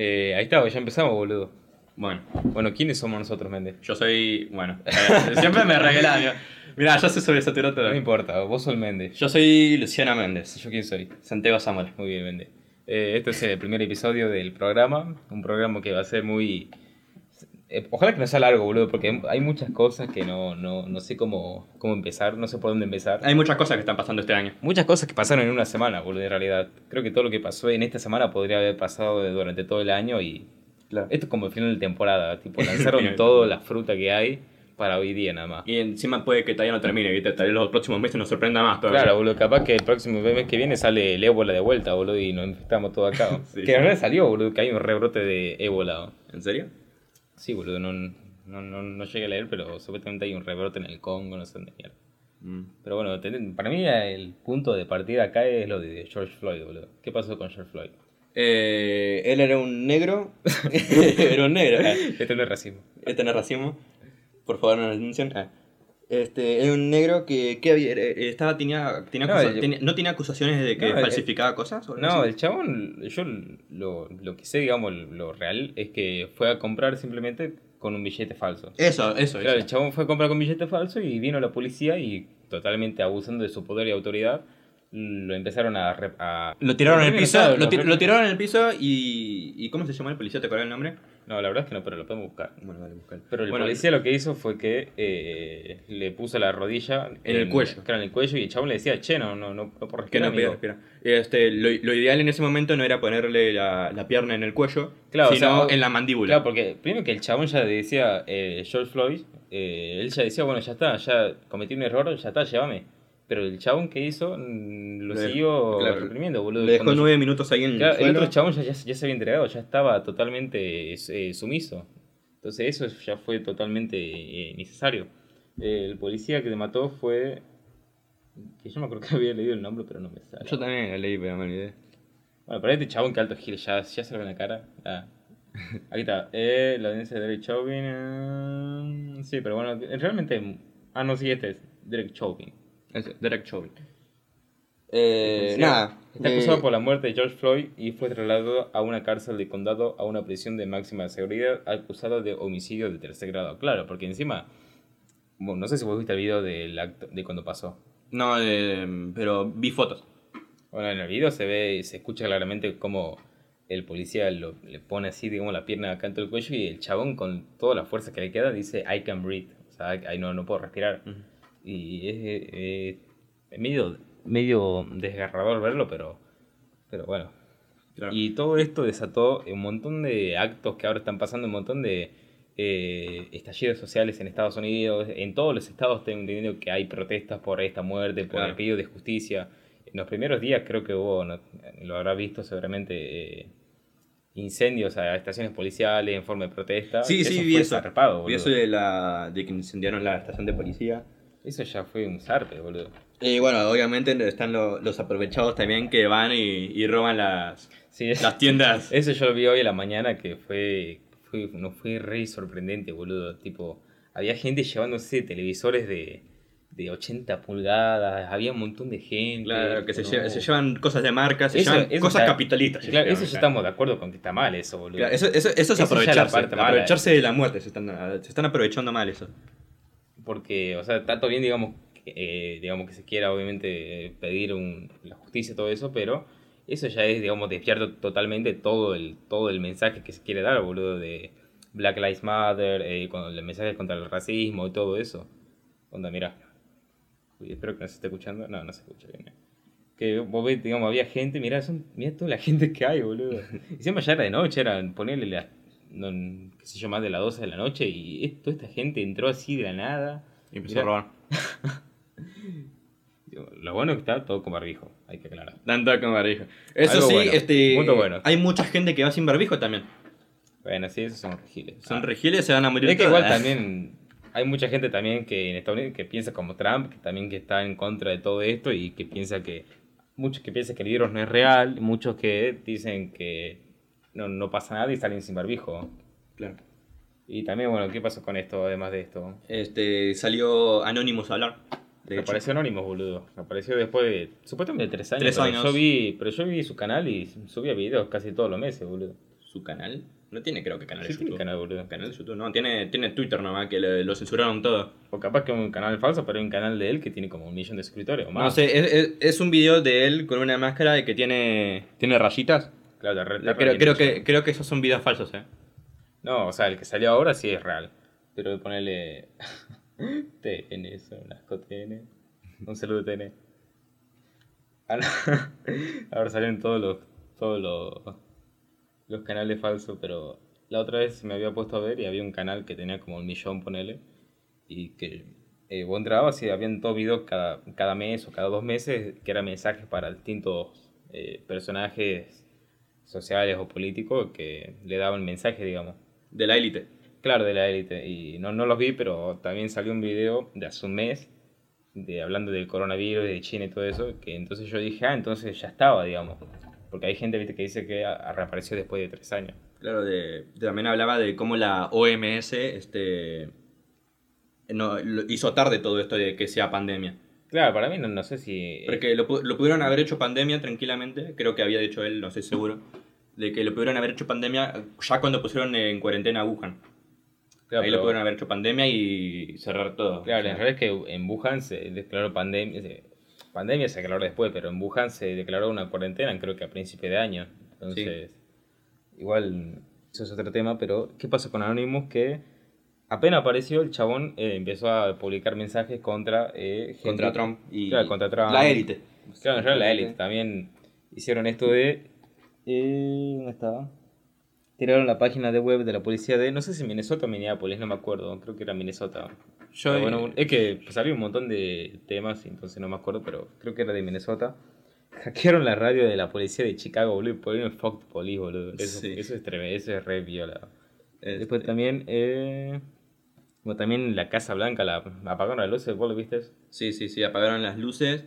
Eh, ahí está, ya empezamos, boludo. Bueno, Bueno, ¿quiénes somos nosotros, Méndez? yo soy. Bueno, eh, siempre me regalan. Mirá, ya se sobresaturó todo. No importa, vos sos el Méndez. Yo soy Luciana Méndez. ¿Yo quién soy? Santiago Samuel. Muy bien, Méndez. Eh, este es el primer episodio del programa. Un programa que va a ser muy. Eh, ojalá que no sea largo, boludo, porque hay muchas cosas que no, no, no sé cómo, cómo empezar, no sé por dónde empezar. Hay muchas cosas que están pasando este año. Muchas cosas que pasaron en una semana, boludo, en realidad. Creo que todo lo que pasó en esta semana podría haber pasado durante todo el año y Claro. esto es como el final de temporada, tipo lanzaron toda la fruta que hay para hoy día nada más. Y encima puede que todavía no termine, ¿viste? Tal vez los próximos meses nos sorprenda más todavía. Claro, boludo, capaz que el próximo mes que viene sale el ébola de vuelta, boludo, y nos infectamos todo acá. Sí, que sí. en realidad salió, boludo, que hay un rebrote de ébola. ¿En serio? Sí, boludo, no, no, no, no llegué a leer, pero supuestamente hay un rebrote en el Congo, no sé dónde mierda. Mm. Pero bueno, ten- para mí el punto de partida acá es lo de George Floyd, boludo. ¿Qué pasó con George Floyd? Eh, él era un negro. era un negro. Ah, Esto no es racismo. Este no es racismo. Por favor, no nos denuncien. Ah. Este, era un negro que, que había, eh, estaba, tenía, tenía No, acusa- yo- tenía- ¿no tenía acusaciones de que No, falsificaba cosas? No, el chabón, yo lo, lo que sé, digamos, lo real, es que fue a comprar simplemente con un billete falso. Eso, eso, Claro, el eso. chabón fue a comprar con billete falso y vino la policía y totalmente abusando de su poder y autoridad, lo empezaron a... a- Lo tiraron en el piso, lo, ti- lo tiraron en el piso y, y... ¿Cómo se llama el policía? ¿Te acuerdas el nombre? No, la verdad es que no, pero lo podemos buscar. Bueno, dale, buscar. Pero el Bueno, policía lo que hizo fue que eh, le puso la rodilla En el cuello. Claro, en el cuello y el chabón le decía, che, no, no, no, no por Que respirar, no, espera, amigo". espera. Este, lo, lo ideal en ese momento no era ponerle la, la pierna en el cuello, Claro, o sino sea, en la mandíbula. Claro, porque primero que el chabón ya decía, eh, George Floyd, eh, él ya decía, bueno, ya está, ya cometí un error, ya está, llévame. Pero el chabón que hizo mm, lo Lo siguió claro, reprimiendo, boludo. Le dejó nueve minutos ahí en Claro, el el otro chabón ya, ya, ya se había entregado, ya estaba totalmente eh, sumiso. Entonces eso ya fue totalmente eh, necesario. El policía que le mató fue... Que yo me acuerdo que había leído el nombre, pero no me sale. Yo también la leí, pero me olvidé. Bueno, pero este chabón que alto gil ya, ya se ve en la cara. Ah. Aquí está. Eh, la audiencia de Derek Chauvin. eh, sí, pero bueno, realmente. Ah, no, sí, este es Derek Chauvin. Ese, Derek Chauvin. Eh, nada. Está eh, acusado por la muerte de George Floyd y fue trasladado a una cárcel de condado a una prisión de máxima seguridad acusado de homicidio de tercer grado. Claro, porque encima. Bueno, no sé si vos viste el video del acto, de cuando pasó. No, eh, pero vi fotos. Bueno, en el video se ve, se escucha claramente cómo el policía lo- le pone así, digamos, la pierna acá en todo el cuello y el chabón con toda la fuerza que le queda dice, I can breathe. O sea, ahí no, no puedo respirar. Ujú. Y es, eh, medio, medio desgarrador verlo, pero, pero bueno. Claro. Y todo esto desató un montón de actos que ahora están pasando, un montón de eh, estallidos sociales en Estados Unidos. En todos los estados tengo entendido que hay protestas por esta muerte, por Claro. el pedido de justicia. En los primeros días creo que hubo, no- lo habrá visto seguramente, eh, incendios a estaciones policiales en forma de protesta. Sí, que sí, eso vi eso. zarpado, vi eso de, la, de que incendiaron la estación de policía. Eso ya fue un zarpe, boludo. Y bueno, obviamente están lo- los aprovechados también que van y, y roban las, Sí, las tiendas. Eso yo lo vi hoy a la mañana que fue, fue no fue re sorprendente, boludo. Tipo, había gente llevándose televisores de, de 80 pulgadas, había un montón de gente. Claro, que se, no. lle- se llevan cosas de marca, se Eso- llevan eso cosas ya- capitalistas. Claro, llevan, eso ya claro. estamos de acuerdo con que está mal eso, boludo. Claro, eso, eso, es aprovecharse, parte mala. aprovecharse de la muerte, se están, se están aprovechando mal eso. Porque, o sea, todo bien, digamos, eh, digamos que se quiera obviamente pedir un, la justicia y todo eso, pero eso ya es, digamos, desviar to- totalmente todo el, todo el mensaje que se quiere dar, boludo, de Black Lives Matter, eh, con el mensaje contra el racismo y todo eso. Onda, mira. Espero que no se esté escuchando. No, no se escucha bien. eh. Que vos ves, digamos, había gente, mirá, son, mirá toda la gente que hay, boludo. Y Encima ya era de noche, era ponerle las, no, qué sé yo, más de las 12 de la noche y es- toda esta gente entró así de la nada. Y empezó Mirá. a robar. Lo bueno es que está todo con barbijo, hay que aclarar. Dando con barbijo. Eso Algo sí, bueno, este, bueno. hay mucha gente que va sin barbijo también. Bueno, sí, esos son regiles. Son Ah. regiles, se van a morir Es que igual todas. también hay mucha gente también que en Estados Unidos que piensa como Trump, que también que está en contra de todo esto y que piensa que muchos que piensan que el virus no es real, muchos que dicen que no, no pasa nada y salen sin barbijo. Claro. Y también, bueno, ¿qué pasó con esto además de esto? Este, salió Anonymous a hablar. De. Apareció Anónimos, boludo. Apareció después de supuestamente tres años. Tres pero años. Yo vi, pero yo vi su canal y subía videos casi todos los meses, boludo. su canal. No tiene, creo que canal de Sí, tiene YouTube. canal, boludo. Canal de YouTube, no. Tiene, tiene Twitter nomás, que le- lo censuraron todo. O capaz que un canal falso, pero hay un canal de él que tiene como un millón de suscriptores o más. No sé, es, es- es un video de él con una máscara de que tiene, tiene rayitas. Claro, la re- la Creo, re- creo que, creo que esos son videos falsos, eh. No, o sea, el que salió ahora sí es real. Pero ponerle. TN, eso, un asco TN. Un saludo TN. Ahora, salieron todos los. Todos los. Los canales falsos, pero la otra vez me había puesto a ver y había un canal que tenía como un millón, ponele. Y que eh, vos entrabas y habían todos videos cada, cada mes o cada dos meses que eran mensajes para distintos eh, personajes sociales o políticos que le daban mensajes, digamos. De la élite. Claro, de la élite. Y no, no los vi, pero también salió un video de hace un mes de, hablando del coronavirus, de China y todo eso, que entonces yo dije, ah, entonces ya estaba, digamos. Porque hay gente ¿viste, que dice que reapareció después de tres años. Claro, de, de- también hablaba de cómo la OMS este, no, lo- hizo tarde todo esto de que sea pandemia. Claro, para mí no, no sé si... Porque lo, lo pudieron haber hecho pandemia tranquilamente, creo que había dicho él, no estoy seguro, de que lo pudieron haber hecho pandemia ya cuando pusieron en cuarentena a Wuhan. claro, Ahí lo pudieron haber hecho pandemia y cerrar todo. Claro, O sea, en realidad es que en Wuhan se declaró pandemia. se- Pandemia se declaró después, pero en Wuhan se declaró una cuarentena, creo que a principio de año. Entonces, igual, eso es otro tema, pero ¿qué pasa con Anonymous? Que apenas apareció, el chabón eh, empezó a publicar mensajes contra eh, gente- contra Trump y Claro, contra Trump. la élite. Claro, en realidad la élite también hicieron esto de. Eh, ¿Dónde estaba? Tiraron la página de web de la policía de. No sé si Minnesota o Minneapolis, no me acuerdo. Creo que era Minnesota. Yo, Pero bueno, es que salió un montón de temas, entonces no me acuerdo, pero creo que era de Minnesota. Hackearon la radio de la policía de Chicago, boludo, y pusieron fuck police, boludo. Eso, Sí. eso es tremendo, eso es re viola. este, Después también, eh. Como también la Casa Blanca, la apagaron las luces, ¿vos lo viste? Sí, sí, sí, apagaron las luces.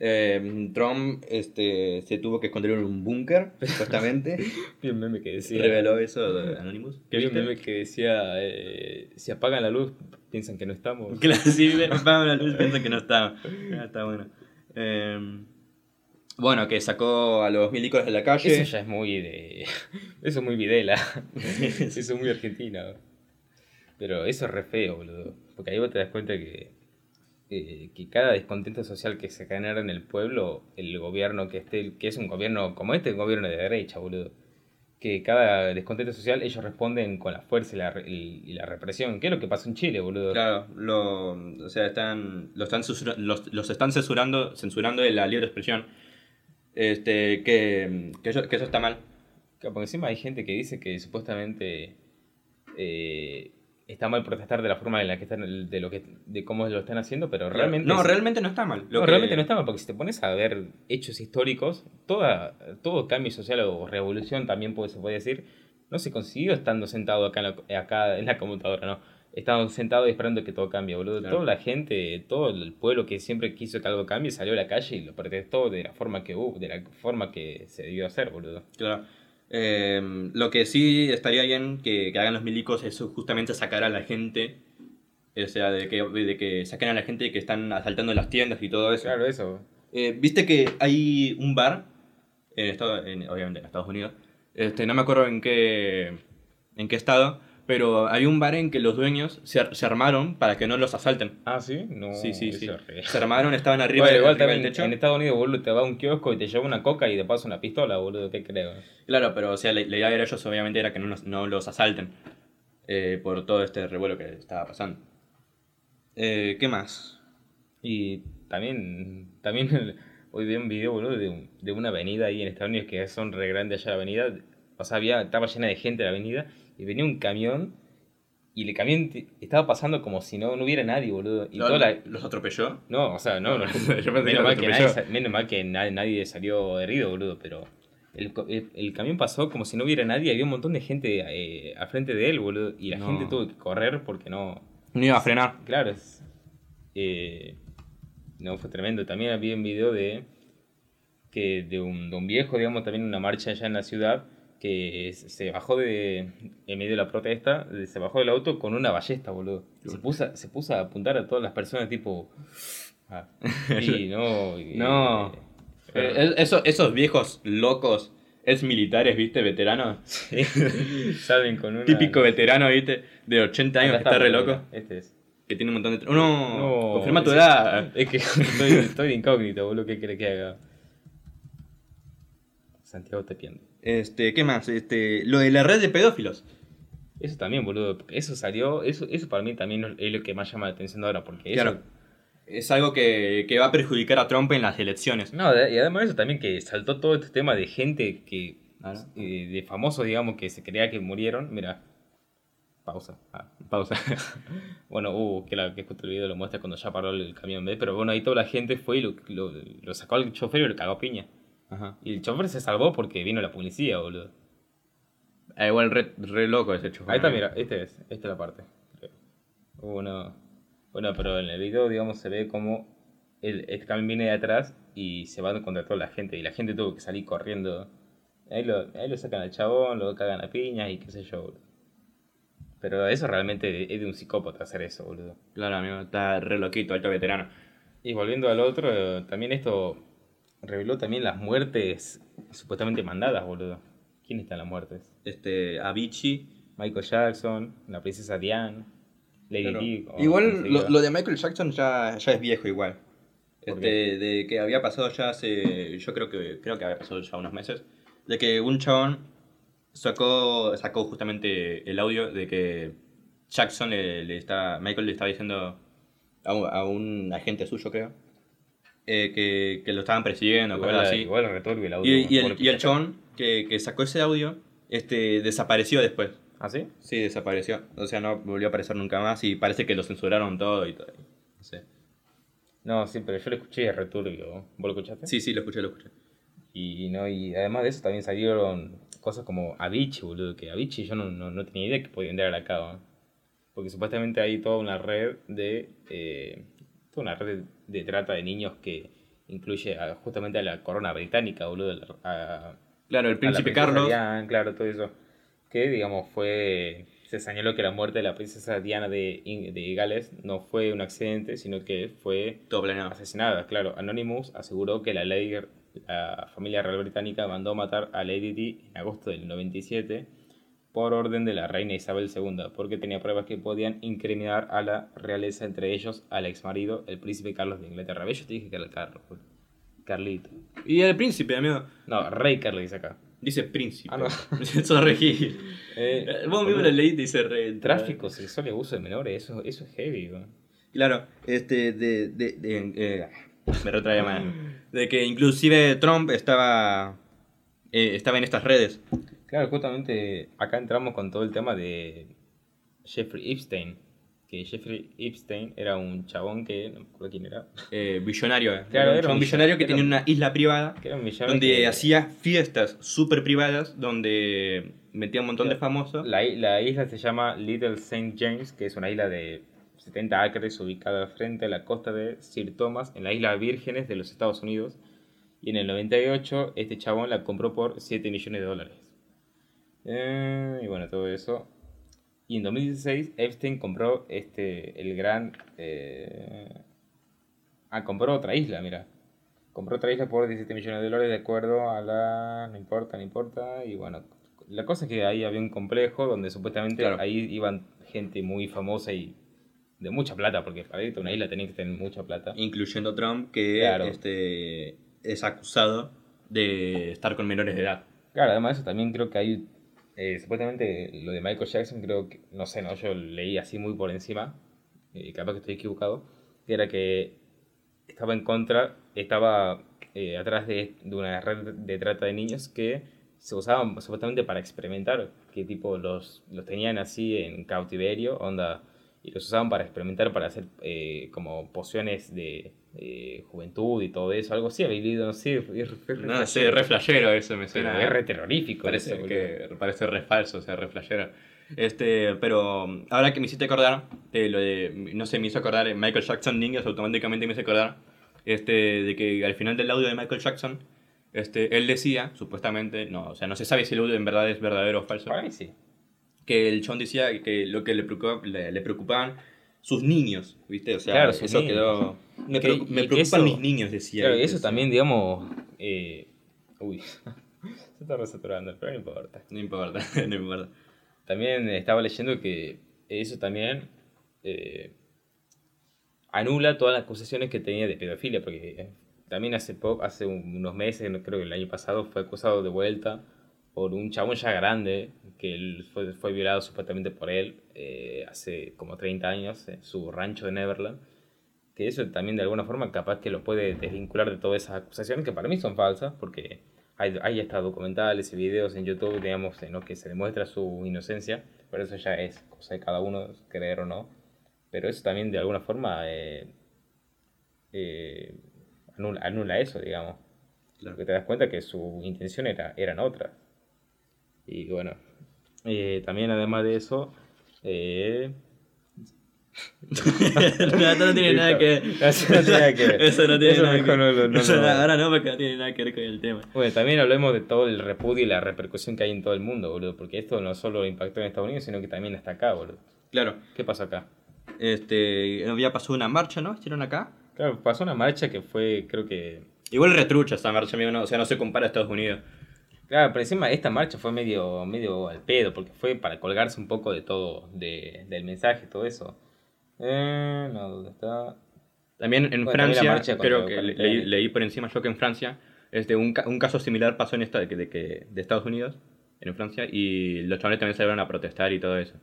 Eh, Trump este, se tuvo que esconder en un búnker, supuestamente. Vi un meme que decía. Reveló eso de Anonymous. ¿Qué Vi un meme que decía: eh, si apagan la luz, piensan que no estamos. Claro, sí, apagan la luz piensan que no está. Ah, está bueno. Eh, bueno, que sacó a los milicos de la calle. Eso ya es muy de. Eso es muy Videla. eso es muy argentina. Pero eso es re feo, boludo. Porque ahí vos te das cuenta que. Eh, que cada descontento social que se genera en el pueblo, el gobierno que esté, que es un gobierno como este, un gobierno de derecha, boludo. Que cada descontento social ellos responden con la fuerza y la, y la represión. ¿Qué es lo que pasó en Chile, boludo? Claro, lo, o sea, están, lo están los, los están censurando, censurando de la libre expresión. Este, que, que, eso, que eso está mal. Porque encima hay gente que dice que supuestamente eh, está mal protestar de la forma en la que están, de lo que, de cómo lo están haciendo, pero realmente No, es- realmente no está mal. Lo no, que- realmente no está mal, porque si te pones a ver hechos históricos, toda, todo cambio social o revolución también puede, se puede decir, no se consiguió estando sentado acá en la, acá en la computadora, no. Estando sentado y esperando que todo cambie, boludo. Claro. Toda la gente, todo el pueblo que siempre quiso que algo cambie, salió a la calle y lo protestó de la forma que hubo, de la forma que se debió hacer, boludo. Claro. Eh, lo que sí estaría bien que, que hagan los milicos es justamente sacar a la gente. O sea, de que, de que saquen a la gente que están asaltando las tiendas y todo eso. Claro, eso. Eh, Viste que hay un bar, en Estado- en- obviamente en Estados Unidos, este, no me acuerdo en qué, en qué estado, pero hay un bar en que los dueños se, ar- se armaron para que no los asalten. Ah, ¿sí? No, sí, sí, sí. Se armaron, estaban arriba, Bueno, del- igual arriba del también techo. en Estados Unidos, boludo, te va a un kiosco y te lleva una coca y te pasa una pistola, boludo, ¿qué creo? Claro, pero o sea, la, la idea de ellos obviamente era que no, no los asalten eh, por todo este revuelo que estaba pasando. Eh, ¿Qué más? Y también, también hoy vi un video, boludo, de, un- de una avenida ahí en Estados Unidos que son re grandes allá la avenida. O sea, había, estaba llena de gente la avenida y venía un camión y el camión estaba pasando como si no, no hubiera nadie, boludo. Y ¿Lo- toda la- ¿Los atropelló? No, o sea, no, no. Yo menos, mal que nadie, menos mal que nadie, nadie salió herido, boludo, pero el, el, el camión pasó como si no hubiera nadie, había un montón de gente eh, al frente de él, boludo, y la No. gente tuvo que correr porque no... No iba a frenar. Claro, es, eh, no, fue tremendo. También había un video de, que de, un, de un viejo, digamos, también en una marcha allá en la ciudad, que se bajó de, en medio de la protesta, se bajó del auto con una ballesta, boludo. Se puso, a- se puso a apuntar a todas las personas, tipo... ah, y no... y- No. eh, Eh, esos, esos viejos locos es militares, ¿viste? Veteranos. Sí. Salen con una... Típico veterano, ¿viste? De 80 años, que está re loco. Este es. Que tiene un montón de... tra- No, No, confirma tu edad. Es que estoy, estoy incógnito, boludo. ¿Qué crees que haga? Santiago te pierde. Este, ¿qué más? Este, lo de la red de pedófilos. Eso también, boludo. Eso salió. Eso, eso para mí también es lo que más llama la atención ahora. Porque eso. Claro. Es algo que, que va a perjudicar a Trump en las elecciones. No, y además eso también que saltó todo este tema de gente que. Claro. eh, de famosos, digamos, que se creía que murieron. Mira. Pausa. Ah, pausa. bueno, uh, que, la, que justo el video lo muestra cuando ya paró el camión, ¿ves? Pero bueno, ahí toda la gente fue y lo, lo, lo sacó al chofer y lo cagó a piña. Ajá. Y el chofer se salvó porque vino la policía, boludo. Ah, igual re, re loco ese chofer. Ahí está, mira, este es, esta es la parte. Uno, bueno, pero en el video, digamos, se ve como el, este camión viene de atrás y se va contra toda la gente. Y la gente tuvo que salir corriendo. Ahí lo, ahí lo sacan al chabón, lo cagan a piñas y qué sé yo, boludo. Pero eso realmente es de un psicópata hacer eso, boludo. Claro, amigo, está re loquito, alto veterano. Y volviendo al otro, eh, también esto reveló también las muertes supuestamente mandadas, boludo. ¿Quién están las muertes? Este, Avicii. Michael Jackson, la princesa Diane, Lady Claro. Di. Igual lo, de Michael Jackson ya, ya es viejo igual. ¿Por Este, de que había pasado ya hace, yo creo que creo que había pasado ya unos meses, de que un chabón sacó, sacó justamente el audio de que Jackson le, le está, Michael le estaba diciendo a un, a un agente suyo creo, eh, que, que lo estaban persiguiendo, Igual, así. igual el audio. Y, el, y el chabón que, que sacó ese audio, este, desapareció después. ¿Ah, sí? Sí, desapareció. O sea, no volvió a aparecer nunca más y parece que lo censuraron todo y todo. No sé. No, sí, pero yo lo escuché y es returbio. ¿Vos lo escuchaste? Sí, sí, lo escuché, lo escuché. Y, no, y además de eso también salieron cosas como Avicii, boludo. Que Avicii yo no, no, no tenía idea que podía entrar acá. ¿no? Porque supuestamente hay toda una red de. eh, toda una red de, trata de niños que incluye a- justamente a la corona británica, boludo. a- Claro, el príncipe Carlos. Diana, claro, todo eso. Que, digamos, fue. Se señaló que la muerte de la princesa Diana de, de Gales no fue un accidente, sino que fue Todo planeado. asesinada. Claro, Anonymous aseguró que la, ley, la familia real británica mandó matar a Lady Di en agosto del 97 por orden de la reina Isabel II, porque tenía pruebas que podían incriminar a la realeza, entre ellos al exmarido, el príncipe Carlos de Inglaterra. Yo te dije que era el Carlos. Carlito. Y el príncipe, amigo. No, rey Carlos dice acá. Dice príncipe. Ah, no. Eso es re Eh, Vos mismo lo leí dice re. Tráfico sexual y abuso de menores, eso, eso es heavy, bro. Claro, este, de. de, de eh, me retrae más. De que inclusive Trump estaba. eh, estaba en estas redes. Claro, justamente acá entramos con todo el tema de Jeffrey Epstein. Que Jeffrey Epstein era un chabón que, no me acuerdo quién era, Eh, billonario. eh. Claro, un era un billonario que era tenía un- una isla privada. que era un. Donde que- hacía fiestas súper privadas. Donde metía un montón de Claro. famosos. La, la isla se llama Little St. James, que es una isla de 70 acres ubicada frente a la costa de Sir Thomas, en la isla Vírgenes de los Estados Unidos. Y en el 98 este chabón la compró por 7 millones de dólares. Eh, y bueno, todo eso. Y en 2016 Epstein compró este, el gran... eh, Ah, compró otra isla, mira. Compró otra isla por 17 millones de dólares de acuerdo a la... No importa, no importa. Y bueno, la cosa es que ahí había un complejo donde supuestamente Claro. ahí iban gente muy famosa y de mucha plata, porque para irte a una isla tenía que tener mucha plata. Incluyendo Trump, que Claro. este, es acusado de estar con menores de edad. Claro, además de eso también creo que hay, eh, supuestamente lo de Michael Jackson, creo que, no sé, no, yo leí así muy por encima, eh, capaz que estoy equivocado, que era que estaba en contra, estaba eh, atrás de, una red de trata de niños que se usaban supuestamente para experimentar, que tipo los, los tenían así en cautiverio, onda, y los usaban para experimentar, para hacer eh, como pociones de eh, juventud y todo eso, algo así, había leído, no sé, es- es- No sé, re flashero eso me suena. es re terrorífico. Parece eso, que parece re falso, o sea, re flashero. Este, pero ahora que me hiciste acordar, de lo de, no sé, me hizo acordar en Michael Jackson Ninjas, automáticamente me hizo acordar este, de que al final del audio de Michael Jackson, este, él decía, supuestamente, no, o sea, no se sabe si el audio en verdad es verdadero o falso, Para mí sí. que el chon decía que lo que le, le, le preocupaban sus niños, ¿viste? O sea, Claro, eso niños. quedó... Me, Que- me preocupan eso- mis niños, decía. Claro, eso también, digamos. eh, uy, Se está resaturando, pero no importa. No importa, no importa. También estaba leyendo que eso también eh, anula todas las acusaciones que tenía de pedofilia, porque eh, también hace poco, hace unos meses, creo que el año pasado, fue acusado de vuelta por un chabón ya grande, que él fue, fue violado supuestamente por él eh, hace como 30 años en su rancho de Neverland. Que eso también de alguna forma capaz que lo puede desvincular de todas esas acusaciones, que para mí son falsas, porque hay, hay hasta documentales y videos en YouTube, digamos, en los que se demuestra su inocencia, pero eso ya es cosa de cada uno, creer o no. Pero eso también de alguna forma eh, eh, anula, anula, eso, digamos. Claro. Porque te das cuenta que su intención era, eran otras. Y bueno, eh, también además de eso, no, no tiene nada que Eso no tiene nada que ver. Eso no tiene Eso nada que mejor no lo- no Eso lo- ahora no, porque no tiene nada que ver con el tema. Bueno, también hablemos de todo el repudio y la repercusión que hay en todo el mundo, boludo. Porque esto no solo impactó en Estados Unidos, sino que también hasta acá, boludo. Claro, ¿Qué pasó acá? este, había pasado una marcha, ¿no? ¿Hicieron acá? Claro, pasó una marcha que fue, creo que... Igual retrucha esa marcha, amigo, no, o sea, no se compara a Estados Unidos. Claro, pero encima esta marcha fue medio, medio al pedo, porque fue para colgarse un poco de todo, de, del mensaje, todo eso. Eh, no, ¿dónde está? También en Bueno, Francia, creo que le- leí, leí por encima yo que en Francia, este, un, un caso similar pasó en esta de, de, que- de Estados Unidos, en Francia, y los chavales también salieron a protestar y todo eso.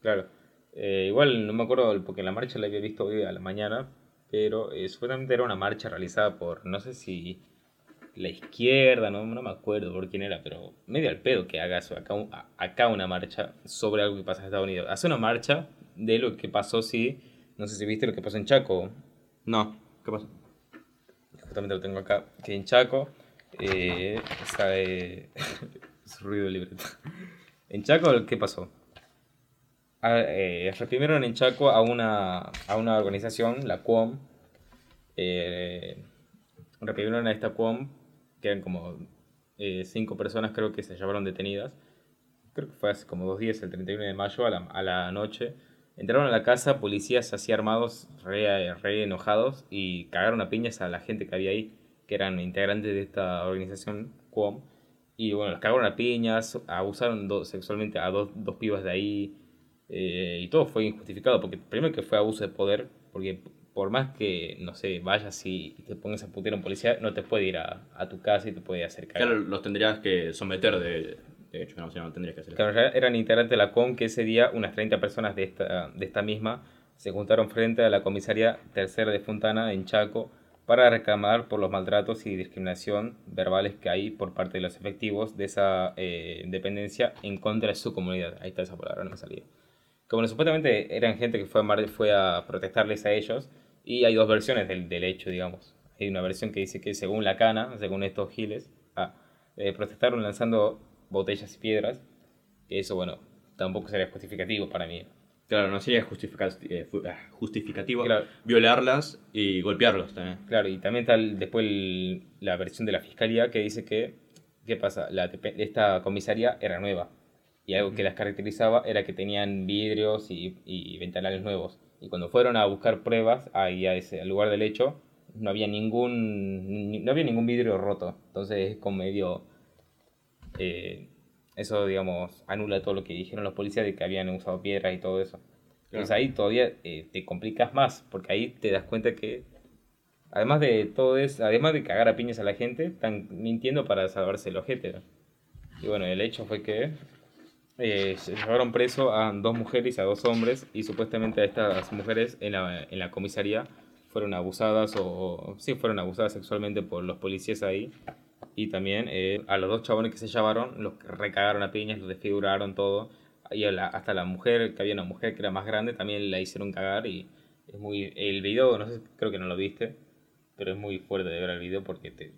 Claro. Eh, igual no me acuerdo, porque la marcha la había visto hoy a la mañana, pero eh, supuestamente era una marcha realizada por, no sé si la izquierda, no, no me acuerdo por quién era, pero medio al pedo que haga eso, acá, acá una marcha sobre algo que pasa en Estados Unidos. Hace una marcha de lo que pasó, sí, no sé si viste lo que pasó en Chaco, No, ¿qué pasó? justamente lo tengo acá, que en Chaco, eh, está, eh, es ruido de libreta. En Chaco, ¿qué pasó? A- eh, reprimieron en Chaco a una, a una organización, la QOM, eh, reprimieron a esta QOM, que eran como eh, cinco personas creo que se llevaron detenidas, creo que fue hace como dos días, el 31 de mayo, a la, a la noche. Entraron a la casa policías así armados, re, re enojados, y cagaron a piñas a la gente que había ahí, que eran integrantes de esta organización, QOM. Y bueno, los cagaron a piñas, abusaron do- sexualmente a dos, dos pibas de ahí, eh, y todo fue injustificado, porque primero que fue abuso de poder, porque por más que, no sé, vayas y te pongas a putear a un policía, no te puede ir a, a tu casa y te puede hacer. Claro, los tendrías que someter, de, de hecho, no, sea, no tendrías que hacer. Claro, realidad eran integrantes de la COM que ese día unas 30 personas de esta, de esta misma se juntaron frente a la comisaría tercera de Fontana en Chaco para reclamar por los maltratos y discriminación verbales que hay por parte de los efectivos de esa eh, dependencia en contra de su comunidad. Ahí está esa palabra, no me salía. Como supuestamente eran gente que fue a, fue a protestarles a ellos y hay dos versiones del, del hecho, digamos. Hay una versión que dice que según la cana, según estos giles, ah, eh, protestaron lanzando botellas y piedras, que eso, bueno, tampoco sería justificativo para mí. Claro, no sería justifica- eh, ah, justificativo Claro. violarlas y golpearlos también. Claro, y también está el- después el- la versión de la fiscalía que dice que, ¿qué pasa? La, esta comisaría era nueva y algo que las caracterizaba era que tenían vidrios y, y ventanales nuevos. Y cuando fueron a buscar pruebas ahí a ese al lugar del hecho, no había ningún ni- no había ningún vidrio roto. Entonces es como medio eh, eso digamos anula todo lo que dijeron los policías de que habían usado piedras y todo eso. Entonces ahí todavía eh, te complicas más, porque ahí te das cuenta que además de todo eso, además de cagar a piñas a la gente, están mintiendo para salvarse el ojete. ¿no? Y bueno, el hecho fue que eh, se llevaron preso a dos mujeres y a dos hombres y supuestamente a estas mujeres en la, en la comisaría fueron abusadas o sí fueron abusadas sexualmente por los policías ahí y también eh, a los dos chabones que se llevaron los recagaron a piñas, los desfiguraron todo y la- hasta la mujer, que había una mujer que era más grande, también la hicieron cagar y es muy... El video, no sé, creo que no lo viste, pero es muy fuerte de ver el video porque te,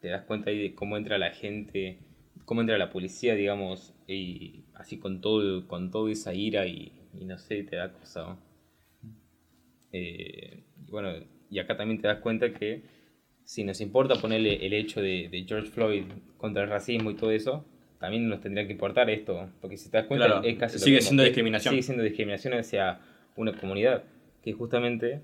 te das cuenta ahí de cómo entra la gente, cómo entra la policía, digamos, y así con todo, con toda esa ira y, no sé, te da cosa. Eh, bueno, y acá también te das cuenta que si nos importa ponerle el hecho de, de George Floyd contra el racismo y todo eso, también nos tendría que importar esto, porque si te das cuenta Claro, es casi lo sigue mismo, siendo discriminación. Sigue siendo discriminación hacia una comunidad, que justamente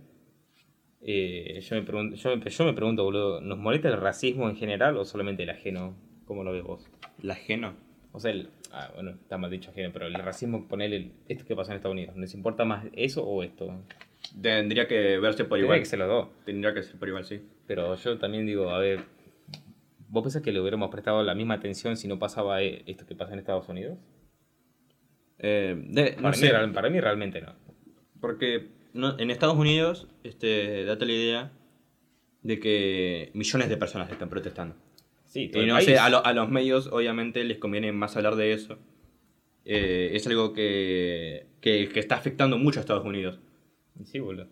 eh, yo, me pregunto, yo, me, yo me pregunto, boludo, ¿nos molesta el racismo en general o solamente el ajeno? ¿Cómo lo ves vos? La ajeno. O sea, el, ah, bueno, está mal dicho ajeno, pero el racismo, ponerle esto que pasa en Estados Unidos, ¿les importa más eso o esto? Tendría que verse por Tendría igual. que ser los dos. Tendría que ser por igual, sí. Pero yo también digo, a ver, ¿vos pensás que le hubiéramos prestado la misma atención si no pasaba eh, esto que pasa en Estados Unidos? Eh, de- no Para, sé, mí, real- para mí realmente no. porque no- en Estados Unidos, este, date la idea de que millones de personas están protestando. Sí, todo Y el no país. sé, a, lo- a los medios obviamente les conviene más hablar de eso. Eh, es algo que, que, que está afectando mucho a Estados Unidos. Sí, boludo.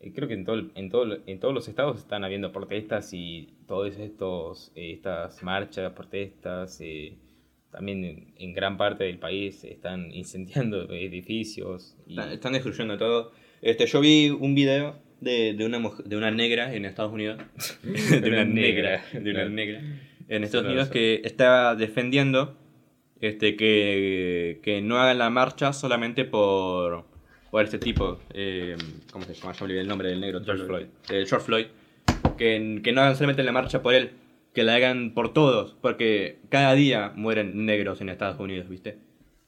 Eh, Creo que en, todo, el- en, todo, en todos los estados están habiendo protestas y todas estos, eh, estas marchas, protestas, eh, también en, en gran parte del país están incendiando edificios. Y, Están, están destruyendo todo. Este, yo vi un video de, de, una, de una negra en Estados Unidos. de una Una negra. negra. De una Claro. negra. En Estados Unidos eso. que estaba defendiendo este, que, que no hagan la marcha solamente por, por este tipo. eh, ¿Cómo se llama? Olvidé el nombre del negro. George Floyd. Eh, George Floyd. Que, que no hagan solamente la marcha por él. Que la hagan por todos. Porque cada día mueren negros en Estados Unidos, ¿viste?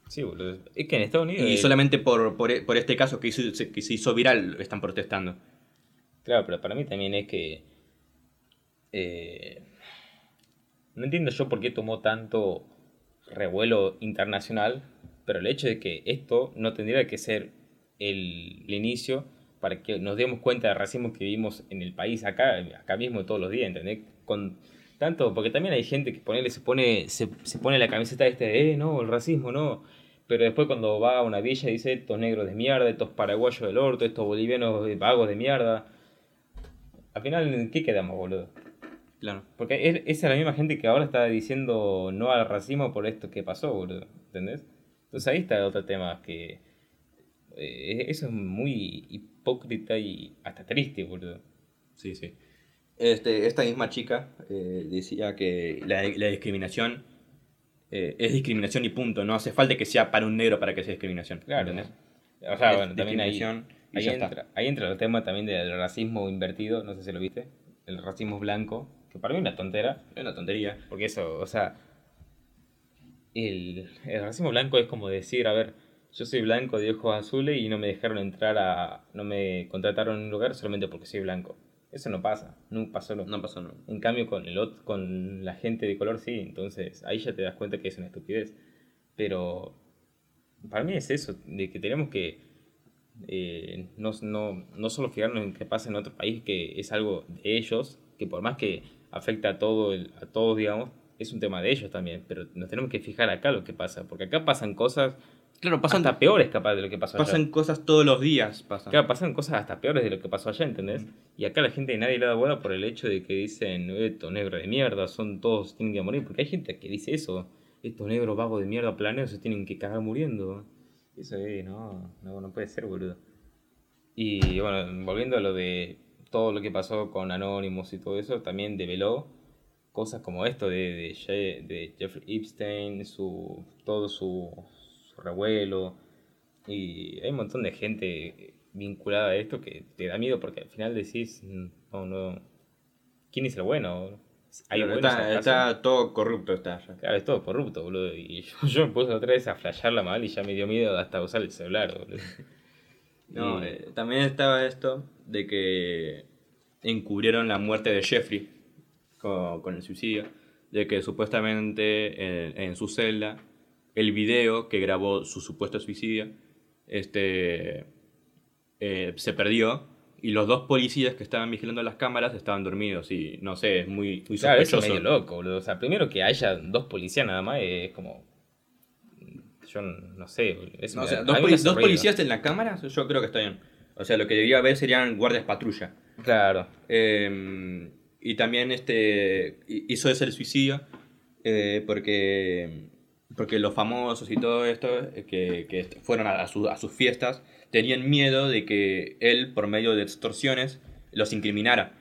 sí, boludo. Es que en Estados Unidos... Y eh, solamente por, por, por este caso que, hizo- se- que se hizo viral están protestando. Claro, pero para mí también es que... eh, no entiendo yo por qué tomó tanto revuelo internacional, pero el hecho de que esto no tendría que ser el, el inicio para que nos demos cuenta del racismo que vivimos en el país acá, acá mismo todos los días, ¿entendés? Con tanto, porque también hay gente que ponele, se pone, se, se pone la camiseta este de, eh, no, el racismo, no. Pero después cuando va a una villa dice, estos negros de mierda, estos paraguayos del orto, estos bolivianos vagos de mierda. Al final, ¿en qué quedamos, boludo? Claro. Porque es, esa es la misma gente que ahora está diciendo no al racismo por esto que pasó, boludo. ¿Entendés? Entonces ahí está otro tema que... eh, eso es muy hipócrita y hasta triste, boludo. Sí, sí. Este, esta misma chica eh, decía que la, la discriminación eh, es discriminación y punto. No hace falta que sea para un negro para que sea discriminación. Claro. ¿entendés? O sea, Es bueno, también ahí, ahí, entra, ahí entra el tema también del racismo invertido, no sé si lo viste, el racismo blanco, que para mí es una tontera, Es una tontería. porque eso, o sea, el, el racismo blanco es como decir, a ver, yo soy blanco de ojos azules y no me dejaron entrar a, no me contrataron en un lugar solamente porque soy blanco. Eso no pasa, no pasó. No. No pasó nada. En cambio, con, el, ot- con la gente de color sí, entonces ahí ya te das cuenta que es una estupidez. Pero para mí es eso, de que tenemos que eh, no, no, no solo fijarnos en qué pasa en otro país, que es algo de ellos, que por más que afecta a, todo el, a todos, digamos, es un tema de ellos también, pero nos tenemos que fijar acá lo que pasa, porque acá pasan cosas Claro, pasan, hasta peores capaz de lo que pasó allá. pasan cosas todos los días. Pasan. Claro, pasan cosas hasta peores de lo que pasó allá, ¿entendés? Y acá la gente nadie le da bola por el hecho de que dicen, estos negros de mierda, son todos, tienen que morir, porque hay gente que dice eso, estos negros vagos de mierda planeados se tienen que cagar muriendo. Eso es, no, no, no puede ser, boludo. Y bueno, volviendo a lo de todo lo que pasó con Anonymous y todo eso, también develó cosas como esto de, de, de Jeffrey Epstein, su, todo su revuelo. Y hay un montón de gente vinculada a esto que te da miedo porque al final decís, no, no, ¿quién es el bueno? ¿Hay está, está todo corrupto. Está ya. Claro, es todo corrupto, boludo. Y yo, yo me puse otra vez a flashearla mal y ya me dio miedo hasta usar el celular, boludo. No, eh, también estaba esto de que encubrieron la muerte de Jeffrey con, con el suicidio, de que supuestamente en, en su celda el video que grabó su supuesto suicidio este, eh, se perdió y los dos policías que estaban vigilando las cámaras estaban dormidos y no sé, es muy, muy Claro, eso sospechoso. es medio loco, boludo. O sea, primero que haya dos policías nada más es como... Yo no sé, boludo. Eso No, o sea, da- dos, poli- policías en la cámara, yo creo que está bien. O sea, lo que debería haber serían guardias patrulla. Claro. Eh, y también este hizo ese el suicidio eh, porque, porque los famosos y todo esto eh, que, que fueron a, su- a sus fiestas tenían miedo de que él, por medio de extorsiones, los incriminara.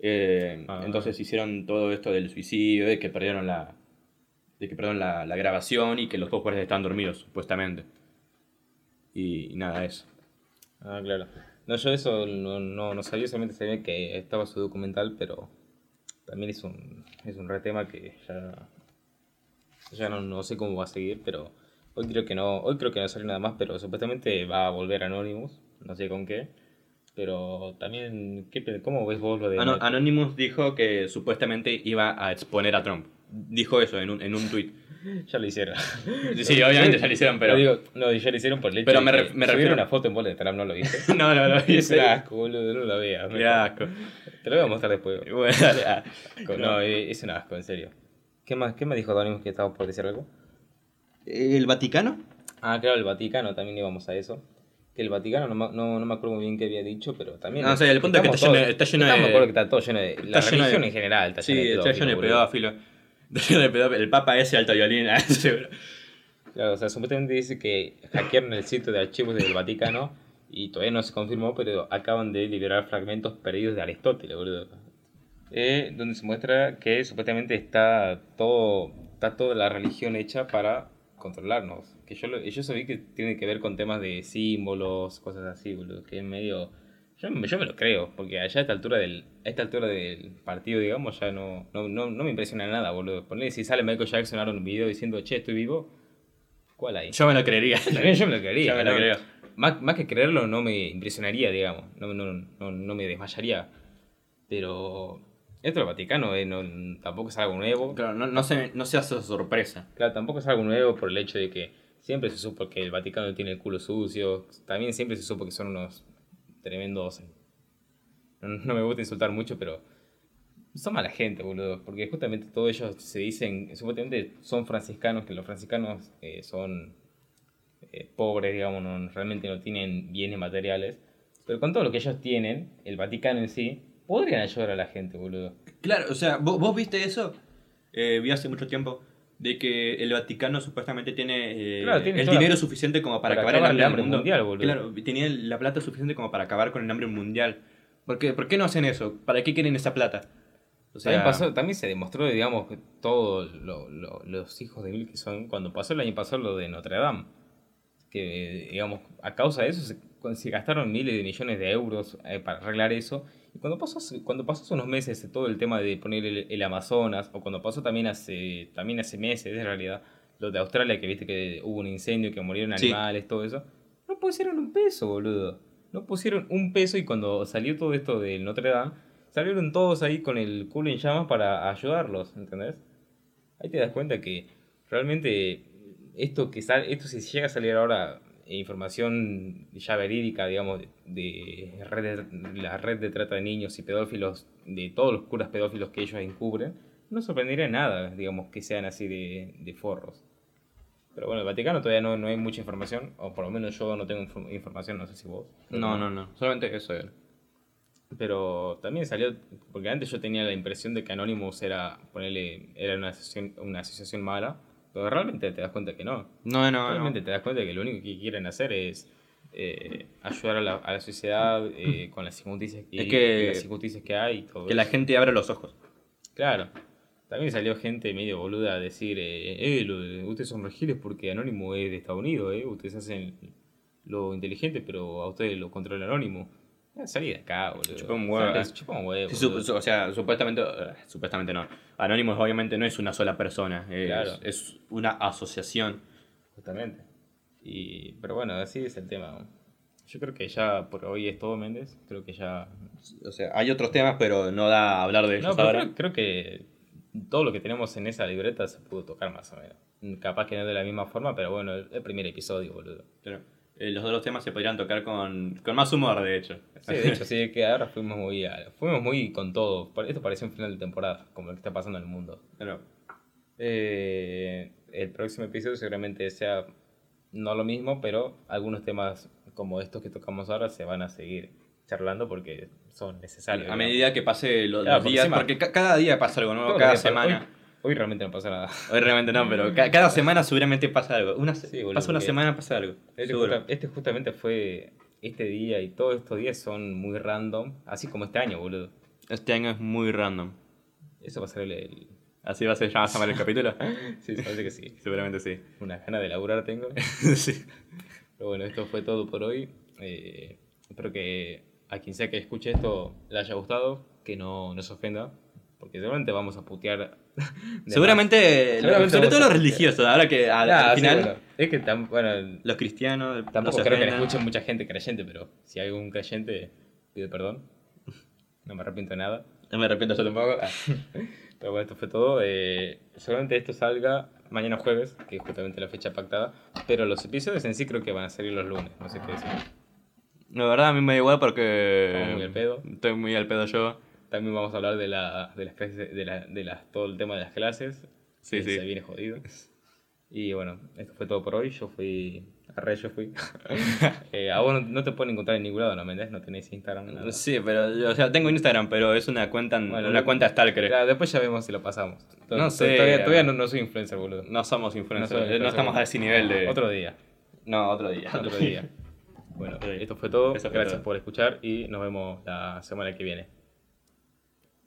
Eh, Ah. Entonces hicieron todo esto del suicidio, de que perdieron la, de que perdieron la, la grabación y que los dos guardias estaban dormidos, supuestamente. Y, y nada, eso. Ah, claro. No, yo eso no, no, no sabía, solamente sabía que estaba su documental, pero también es un, es un re tema que ya Ya no, no sé cómo va a seguir, pero hoy creo que no, hoy creo que no salió nada más, pero supuestamente va a volver Anonymous, no sé con qué. Pero también, ¿qué, ¿cómo ves vos lo de... Ano- Anonymous dijo que supuestamente iba a exponer a Trump. Dijo eso en un, en un tweet. Ya lo hicieron. Sí, obviamente ya lo hicieron, pero- No, digo, no, ya lo hicieron por el hecho Pero me ref- me refiero- una foto en bola de Trump, ¿no lo viste? no, no, no. es un asco, boludo, no lo veas. Qué asco. Te lo voy a mostrar después. Bueno, dale, ah. No, eh, es un asco, en serio. ¿Qué más, qué más dijo Anonymous que estaba por decir algo? ¿El Vaticano? Ah, claro, el Vaticano, también íbamos a eso. Que el Vaticano, no, me- no, no me acuerdo muy bien qué había dicho, pero también... No, o sea, el punto es que está lleno está lleno de- estamos de acuerdo que está todo lleno de... La Está lleno de- religión en general está Sí, lleno de pedófilo. Está lleno de pedófilo. El Papa ese alto violín. seguro. Claro, o sea, supuestamente dice que hackearon el sitio de archivos del Vaticano y todavía no se confirmó, pero acaban de liberar fragmentos perdidos de Aristóteles, boludo. Eh, donde se muestra que supuestamente está todo está toda la religión hecha para controlarnos. Que yo, lo- yo vi que tiene que ver con temas de símbolos, cosas así, boludo, que es medio... Yo, me- yo me lo creo, porque allá a esta altura del, a esta altura del partido, digamos, ya no, no, no, no me impresiona nada, boludo. Ponle si sale Michael Jackson ahora un video diciendo, che, estoy vivo, ¿cuál hay? Yo me lo creería. También yo me lo creería. Yo me lo creo. Más, más que creerlo, no me impresionaría, digamos. No, no, no, no me desmayaría. Pero esto del Vaticano eh, no, tampoco es algo nuevo. Claro, no, no, se, no se hace sorpresa. Claro, tampoco es algo nuevo por el hecho de que siempre se supo que el Vaticano tiene el culo sucio. También siempre se supo que son unos tremendos. No, no me gusta insultar mucho, pero son mala gente, boludo. Porque justamente todos ellos se dicen, supuestamente son franciscanos, que los franciscanos eh, son eh, pobres, digamos, no- realmente no tienen bienes materiales. Pero con todo lo que ellos tienen, el Vaticano en sí, podrían ayudar a la gente, boludo. Claro, o sea, ¿vos, vos viste eso? Eh, vi hace mucho tiempo de que el Vaticano supuestamente tiene, eh, Claro, tiene el toda la- dinero suficiente como para, para acabar acabar el el hambre, mundial, boludo. Claro, tenía la plata suficiente como para acabar con el hambre mundial. ¿Por qué, ¿Por qué no hacen eso? ¿Para qué quieren esa plata? O sea, también, pasó, también se demostró, digamos, que todos lo- lo- los hijos de mil que son, cuando pasó el año pasado lo de Notre Dame, que, digamos, a causa de eso se, se gastaron miles de millones de euros eh, para arreglar eso. Y cuando pasó, cuando pasó hace unos meses todo el tema de poner el, el Amazonas, o cuando pasó también hace, también hace meses, en realidad, lo de Australia, que viste que hubo un incendio, que murieron Sí. animales, todo eso, no pusieron un peso, boludo. No pusieron un peso y cuando salió todo esto del Notre Dame, salieron todos ahí con el culo en llamas para ayudarlos, ¿entendés? Ahí te das cuenta que realmente esto que sale, esto si llega a salir ahora eh, información ya verídica, digamos, de, red de- la red de trata de niños y pedófilos, de todos los curas pedófilos que ellos encubren, no sorprendería nada, digamos, que sean así de, de forros. Pero bueno, el Vaticano todavía no, no hay mucha información, o por lo menos yo no tengo infor- información, no sé si vos. No, no, no. Solamente eso era. Pero también salió, porque antes yo tenía la impresión de que Anonymous era, ponerle, era una asociación, una asociación mala, realmente te das cuenta que no. No, no, realmente no. te das cuenta que lo único que quieren hacer es eh, ayudar a la, a la sociedad eh, con las injusticias, Es que- las injusticias que hay y todo Que la gente abra los ojos. Claro. También salió gente medio boluda a decir, eh, eh, ustedes son regiles porque Anónimo es de Estados Unidos, eh, ustedes hacen lo inteligente, pero a ustedes lo controla Anónimo. Eh, salí de acá, boludo. Chupa un huevo, Salí- eh. chupa un huevo, Sí, su- boludo. su- o sea, supuestamente, eh, supuestamente no. Anonymous obviamente no es una sola persona, es, Claro. es una asociación. Justamente. Y, pero bueno, así es el tema. Yo creo que ya por hoy es todo, Méndez. Creo que ya... O sea, hay otros temas, pero no da a hablar de No, ellos pero ahora. creo, creo que todo lo que tenemos en esa libreta se pudo tocar más o menos. Capaz que no de la misma forma, pero bueno, el, el primer episodio, boludo. Pero, eh, los otros temas se podrían tocar con, con más humor, de hecho. Sí, de hecho, sí, que ahora fuimos muy, fuimos muy con todo. Esto parecía un final de temporada, como lo que está pasando en el mundo. Pero, Eh, el próximo episodio seguramente sea no lo mismo, pero algunos temas como estos que tocamos ahora se van a seguir charlando porque son necesarios. a medida que pase lo- los Claro, porque días, porque ca- cada día pasa algo nuevo, cada los semana. Hoy, hoy realmente no pasa nada. Hoy realmente no, pero ca- cada semana seguramente pasa algo. Una, se- Sí, boludo, pasa una semana, pasa algo. Este, justa- este justamente fue este día y todos estos días son muy random, así como este año, boludo. Este año es muy random. Eso va a ser el... el- ¿Así va a ser, ya va a llamar el capítulo? Sí, parece que sí. Seguramente sí. Una gana de laburar tengo. sí. Pero bueno, esto fue todo por hoy. Eh, espero que a quien sea que escuche esto le haya gustado, que no nos ofenda. Porque seguramente vamos a putear. Seguramente, Seguramente sobre todo los religiosos, ahora que al, más. Ah, al sí, final bueno, es que tam- bueno, los cristianos tampoco no creo que le ofendan. escuche mucha gente creyente, pero si hay algún creyente, pido perdón. No me arrepiento de nada. No me arrepiento yo tampoco. Ah. Pero bueno, esto fue todo. Eh, seguramente esto salga mañana jueves, que es justamente la fecha pactada. Pero los episodios en sí creo que van a salir los lunes. No sé qué decir. La verdad a mí me da igual porque Estamos muy al pedo. estoy muy al pedo yo. También vamos a hablar de, la, de las clases, de, la, de las, todo el tema de las clases. Sí, que sí. Se viene jodido. Y bueno, esto fue todo por hoy. Yo fui. Arre, yo fui. Eh, a vos no, no te pueden encontrar en ningún lado, ¿no? ¿Mentés? No tenéis Instagram. Nada. Sí, pero yo, o sea, tengo Instagram, pero es una cuenta, Bueno, una lo- cuenta Stalker. Ya, después ya vemos si lo pasamos. No sé. Todavía, todavía no, no soy influencer, boludo. No somos influencers, No soy no, influencer. estamos a ese nivel de... Otro día. No, otro día. Otro día. Bueno, esto fue todo. Fue Gracias todo. por escuchar y nos vemos la semana que viene.